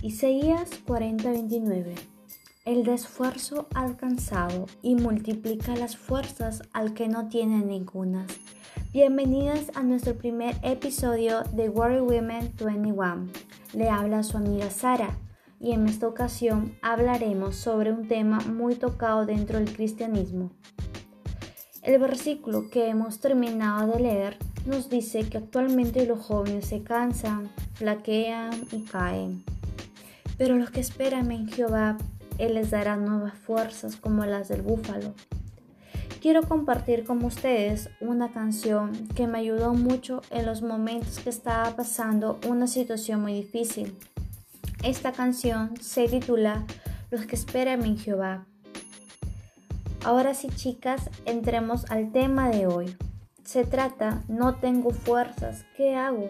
Isaías 40:29 El de esfuerzo alcanzado y multiplica las fuerzas al que no tiene ninguna. Bienvenidas a nuestro primer episodio de Worry Women 21. Le habla su amiga Sara y en esta ocasión hablaremos sobre un tema muy tocado dentro del cristianismo. El versículo que hemos terminado de leer nos dice que actualmente los jóvenes se cansan, flaquean y caen pero los que esperan en Jehová, Él les dará nuevas fuerzas como las del búfalo. Quiero compartir con ustedes una canción que me ayudó mucho en los momentos que estaba pasando una situación muy difícil. Esta canción se titula Los que esperan en Jehová. Ahora sí, chicas, entremos al tema de hoy. Se trata, no tengo fuerzas, ¿qué hago?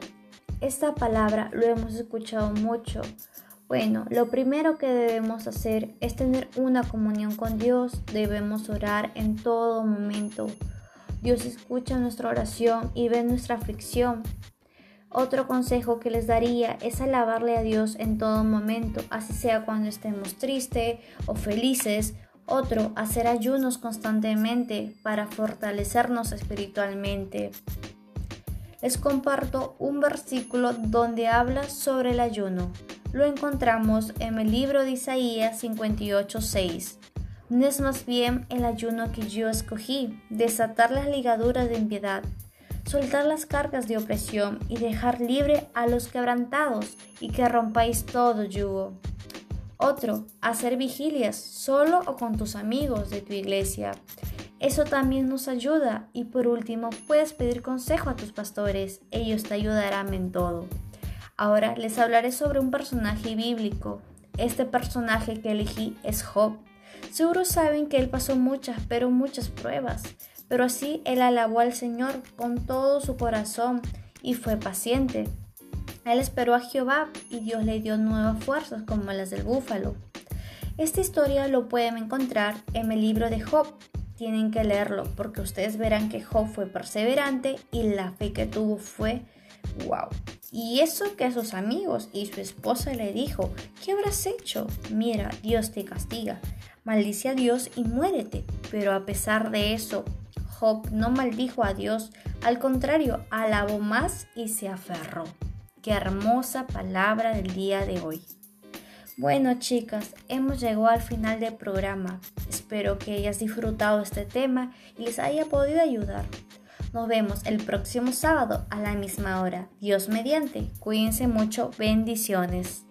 Esta palabra lo hemos escuchado mucho bueno, lo primero que debemos hacer es tener una comunión con Dios. Debemos orar en todo momento. Dios escucha nuestra oración y ve nuestra aflicción. Otro consejo que les daría es alabarle a Dios en todo momento, así sea cuando estemos tristes o felices. Otro, hacer ayunos constantemente para fortalecernos espiritualmente. Les comparto un versículo donde habla sobre el ayuno lo encontramos en el libro de Isaías 58:6. No es más bien el ayuno que yo escogí, desatar las ligaduras de impiedad, soltar las cargas de opresión y dejar libre a los quebrantados y que rompáis todo yugo. Otro, hacer vigilias solo o con tus amigos de tu iglesia. Eso también nos ayuda. Y por último, puedes pedir consejo a tus pastores. Ellos te ayudarán en todo. Ahora les hablaré sobre un personaje bíblico. Este personaje que elegí es Job. Seguro saben que él pasó muchas, pero muchas pruebas, pero así él alabó al Señor con todo su corazón y fue paciente. Él esperó a Jehová y Dios le dio nuevas fuerzas como las del búfalo. Esta historia lo pueden encontrar en el libro de Job. Tienen que leerlo porque ustedes verán que Job fue perseverante y la fe que tuvo fue wow. Y eso que a sus amigos y su esposa le dijo, ¿qué habrás hecho? Mira, Dios te castiga. Maldice a Dios y muérete. Pero a pesar de eso, Job no maldijo a Dios, al contrario, alabó más y se aferró. Qué hermosa palabra del día de hoy. Bueno chicas, hemos llegado al final del programa. Espero que hayas disfrutado este tema y les haya podido ayudar. Nos vemos el próximo sábado a la misma hora. Dios mediante. Cuídense mucho. Bendiciones.